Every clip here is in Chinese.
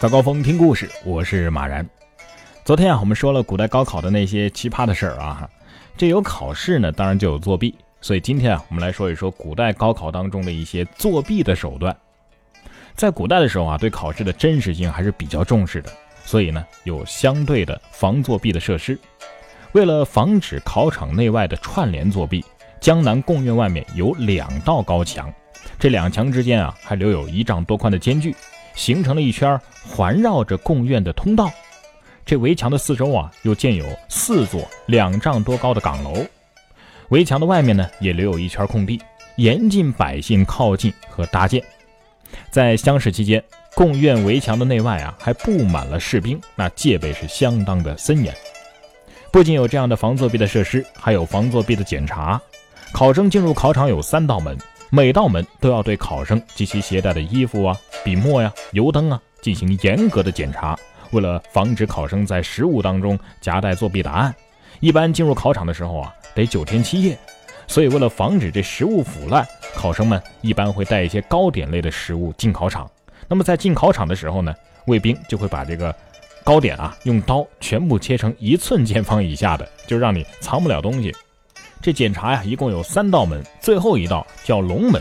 早高峰听故事，我是马然。昨天啊，我们说了古代高考的那些奇葩的事儿啊，这有考试呢，当然就有作弊。所以今天啊，我们来说一说古代高考当中的一些作弊的手段。在古代的时候啊，对考试的真实性还是比较重视的，所以呢，有相对的防作弊的设施。为了防止考场内外的串联作弊，江南贡院外面有两道高墙，这两墙之间啊，还留有一丈多宽的间距。形成了一圈环绕着贡院的通道，这围墙的四周啊，又建有四座两丈多高的岗楼。围墙的外面呢，也留有一圈空地，严禁百姓靠近和搭建。在乡试期间，贡院围墙的内外啊，还布满了士兵，那戒备是相当的森严。不仅有这样的防作弊的设施，还有防作弊的检查。考生进入考场有三道门。每道门都要对考生及其携带的衣服啊、笔墨呀、油灯啊进行严格的检查。为了防止考生在食物当中夹带作弊答案，一般进入考场的时候啊，得九天七夜。所以为了防止这食物腐烂，考生们一般会带一些糕点类的食物进考场。那么在进考场的时候呢，卫兵就会把这个糕点啊用刀全部切成一寸见方以下的，就让你藏不了东西。这检查呀，一共有三道门，最后一道叫龙门。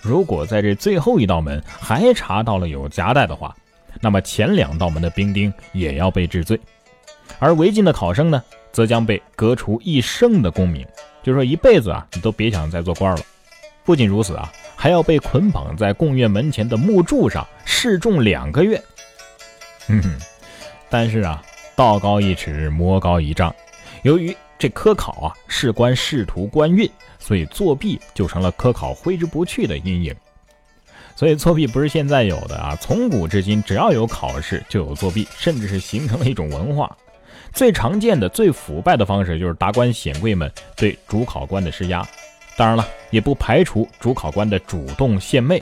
如果在这最后一道门还查到了有夹带的话，那么前两道门的兵丁也要被治罪。而违禁的考生呢，则将被革除一生的功名，就说一辈子啊，你都别想再做官了。不仅如此啊，还要被捆绑在贡院门前的木柱上示众两个月。哼哼，但是啊，道高一尺，魔高一丈，由于。这科考啊，事关仕途官运，所以作弊就成了科考挥之不去的阴影。所以作弊不是现在有的啊，从古至今，只要有考试就有作弊，甚至是形成了一种文化。最常见的、最腐败的方式就是达官显贵们对主考官的施压。当然了，也不排除主考官的主动献媚。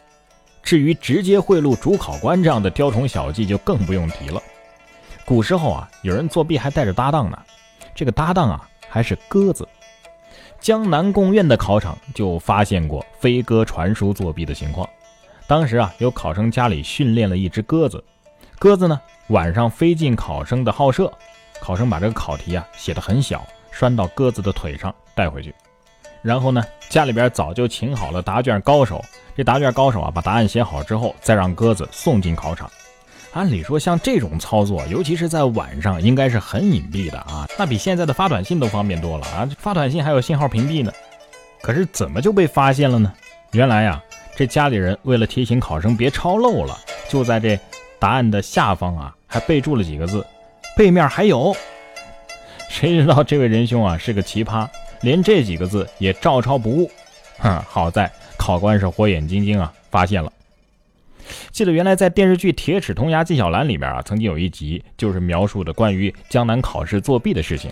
至于直接贿赂主考官这样的雕虫小技，就更不用提了。古时候啊，有人作弊还带着搭档呢，这个搭档啊。还是鸽子，江南贡院的考场就发现过飞鸽传书作弊的情况。当时啊，有考生家里训练了一只鸽子，鸽子呢晚上飞进考生的号舍，考生把这个考题啊写得很小，拴到鸽子的腿上带回去。然后呢，家里边早就请好了答卷高手，这答卷高手啊把答案写好之后，再让鸽子送进考场。按理说，像这种操作，尤其是在晚上，应该是很隐蔽的啊。那比现在的发短信都方便多了啊！发短信还有信号屏蔽呢。可是怎么就被发现了呢？原来呀，这家里人为了提醒考生别抄漏了，就在这答案的下方啊，还备注了几个字，背面还有。谁知道这位仁兄啊是个奇葩，连这几个字也照抄不误。哼，好在考官是火眼金睛啊，发现了。记得原来在电视剧《铁齿铜牙纪晓岚》里边啊，曾经有一集就是描述的关于江南考试作弊的事情。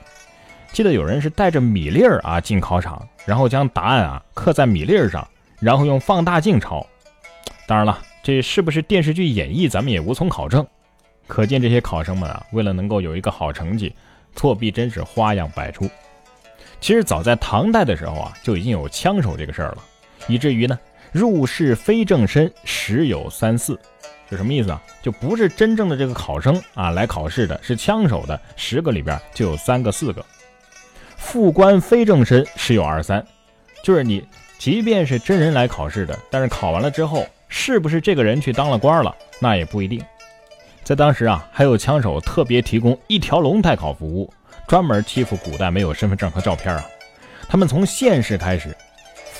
记得有人是带着米粒儿啊进考场，然后将答案啊刻在米粒儿上，然后用放大镜抄。当然了，这是不是电视剧演绎，咱们也无从考证。可见这些考生们啊，为了能够有一个好成绩，作弊真是花样百出。其实早在唐代的时候啊，就已经有枪手这个事儿了，以至于呢。入室非正身十有三四，这什么意思啊？就不是真正的这个考生啊来考试的，是枪手的十个里边就有三个四个。副官非正身十有二三，就是你即便是真人来考试的，但是考完了之后是不是这个人去当了官了，那也不一定。在当时啊，还有枪手特别提供一条龙代考服务，专门欺负古代没有身份证和照片啊。他们从县试开始。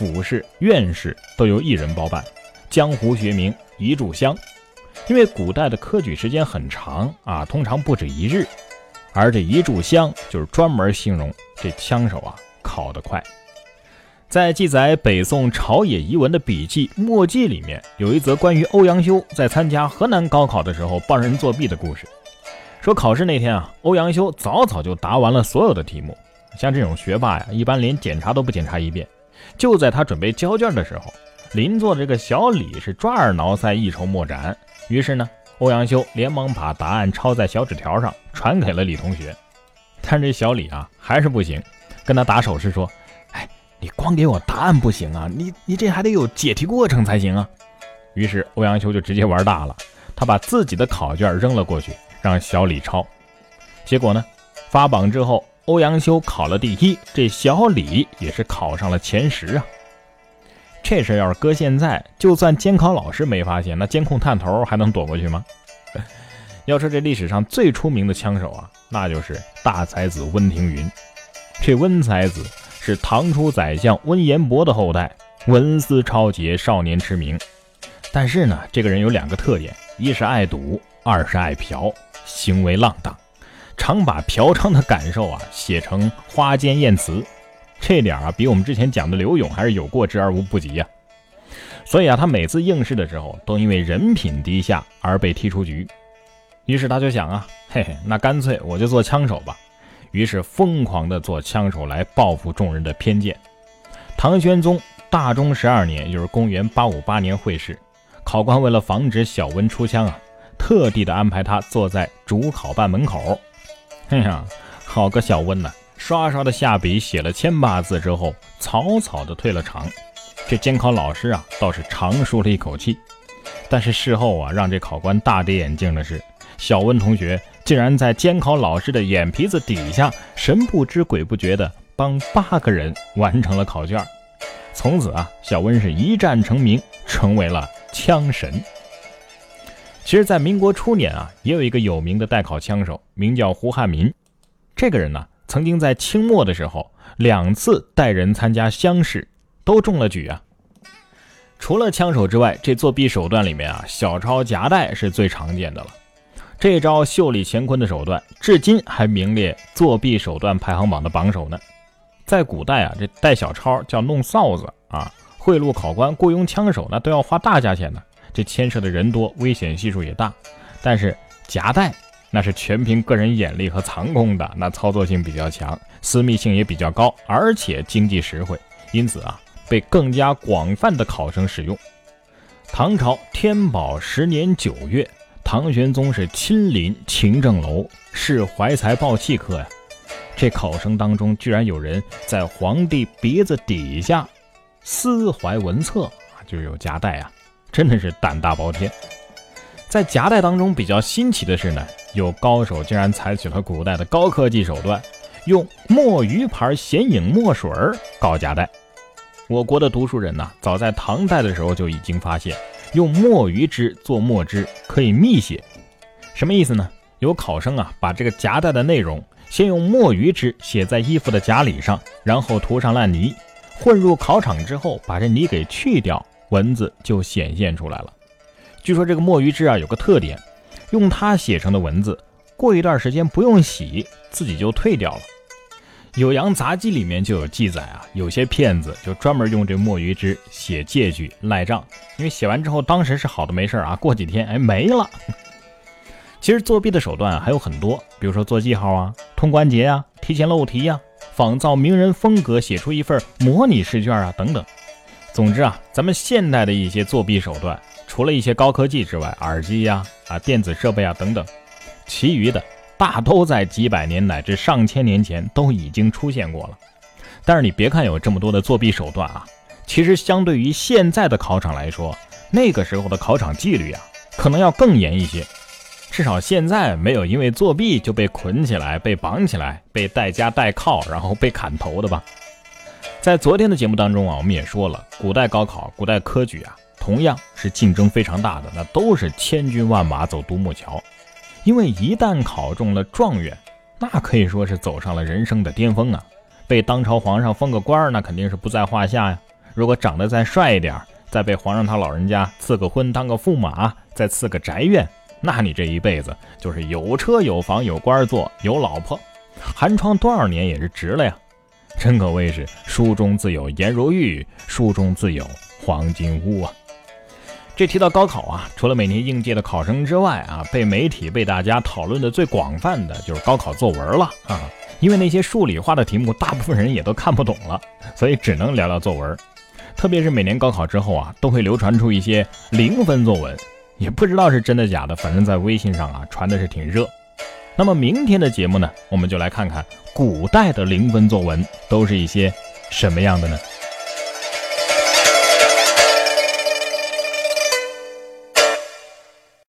府试、院试都由一人包办，江湖学名一炷香。因为古代的科举时间很长啊，通常不止一日，而这一炷香就是专门形容这枪手啊考得快。在记载北宋朝野遗文的笔记《墨迹》里面，有一则关于欧阳修在参加河南高考的时候帮人作弊的故事。说考试那天啊，欧阳修早早就答完了所有的题目。像这种学霸呀，一般连检查都不检查一遍。就在他准备交卷的时候，邻座的这个小李是抓耳挠腮、一筹莫展。于是呢，欧阳修连忙把答案抄在小纸条上，传给了李同学。但这小李啊，还是不行，跟他打手势说：“哎，你光给我答案不行啊，你你这还得有解题过程才行啊。”于是欧阳修就直接玩大了，他把自己的考卷扔了过去，让小李抄。结果呢，发榜之后，欧阳修考了第一，这小李也是考上了前十啊。这事要是搁现在，就算监考老师没发现，那监控探头还能躲过去吗？要说这历史上最出名的枪手啊，那就是大才子温庭筠。这温才子是唐初宰相温彦博的后代，文思超杰，少年驰名。但是呢，这个人有两个特点：一是爱赌，二是爱嫖，行为浪荡，常把嫖娼的感受啊写成花间艳词。这点啊，比我们之前讲的刘勇还是有过之而无不及呀。所以啊，他每次应试的时候，都因为人品低下而被踢出局。于是他就想啊，嘿嘿，那干脆我就做枪手吧。于是疯狂的做枪手来报复众人的偏见。唐玄宗大中十二年，也就是公元八五八年会试，考官为了防止小温出枪啊，特地的安排他坐在主考办门口。哎呀，好个小温呐！刷刷的下笔写了千八字之后，草草的退了场。这监考老师啊，倒是长舒了一口气。但是事后啊，让这考官大跌眼镜的是，小温同学竟然在监考老师的眼皮子底下，神不知鬼不觉的帮八个人完成了考卷。从此啊，小温是一战成名，成为了枪神。其实，在民国初年啊，也有一个有名的代考枪手，名叫胡汉民。这个人呢。曾经在清末的时候，两次带人参加乡试，都中了举啊。除了枪手之外，这作弊手段里面啊，小抄夹带是最常见的了。这招秀丽乾坤的手段，至今还名列作弊手段排行榜的榜首呢。在古代啊，这带小抄叫弄臊子啊，贿赂考官、雇佣枪手，那都要花大价钱呢。这牵涉的人多，危险系数也大。但是夹带。那是全凭个人眼力和藏功的，那操作性比较强，私密性也比较高，而且经济实惠，因此啊，被更加广泛的考生使用。唐朝天宝十年九月，唐玄宗是亲临勤政楼试怀才报气科呀，这考生当中居然有人在皇帝鼻子底下私怀文册啊，就有夹带啊，真的是胆大包天。在夹带当中比较新奇的是呢。有高手竟然采取了古代的高科技手段，用墨鱼牌显影墨水儿搞夹带。我国的读书人呢，早在唐代的时候就已经发现，用墨鱼汁做墨汁可以密写。什么意思呢？有考生啊，把这个夹带的内容先用墨鱼汁写在衣服的夹里上，然后涂上烂泥，混入考场之后，把这泥给去掉，文字就显现出来了。据说这个墨鱼汁啊，有个特点。用它写成的文字，过一段时间不用洗，自己就退掉了。《酉阳杂记》里面就有记载啊，有些骗子就专门用这墨鱼汁写借据赖账，因为写完之后当时是好的没事啊，过几天哎没了。其实作弊的手段还有很多，比如说做记号啊、通关节啊、提前漏题呀、仿造名人风格写出一份模拟试卷啊等等。总之啊，咱们现代的一些作弊手段。除了一些高科技之外，耳机呀、啊电子设备啊等等，其余的大都在几百年乃至上千年前都已经出现过了。但是你别看有这么多的作弊手段啊，其实相对于现在的考场来说，那个时候的考场纪律啊，可能要更严一些。至少现在没有因为作弊就被捆起来、被绑起来、被带家带靠，然后被砍头的吧？在昨天的节目当中啊，我们也说了，古代高考、古代科举啊。同样是竞争非常大的，那都是千军万马走独木桥。因为一旦考中了状元，那可以说是走上了人生的巅峰啊！被当朝皇上封个官儿，那肯定是不在话下呀。如果长得再帅一点，再被皇上他老人家赐个婚，当个驸马，再赐个宅院，那你这一辈子就是有车有房有官做有老婆，寒窗多少年也是值了呀！真可谓是书中自有颜如玉，书中自有黄金屋啊！这提到高考啊，除了每年应届的考生之外啊，被媒体被大家讨论的最广泛的就是高考作文了啊。因为那些数理化的题目，大部分人也都看不懂了，所以只能聊聊作文。特别是每年高考之后啊，都会流传出一些零分作文，也不知道是真的假的，反正在微信上啊传的是挺热。那么明天的节目呢，我们就来看看古代的零分作文都是一些什么样的呢？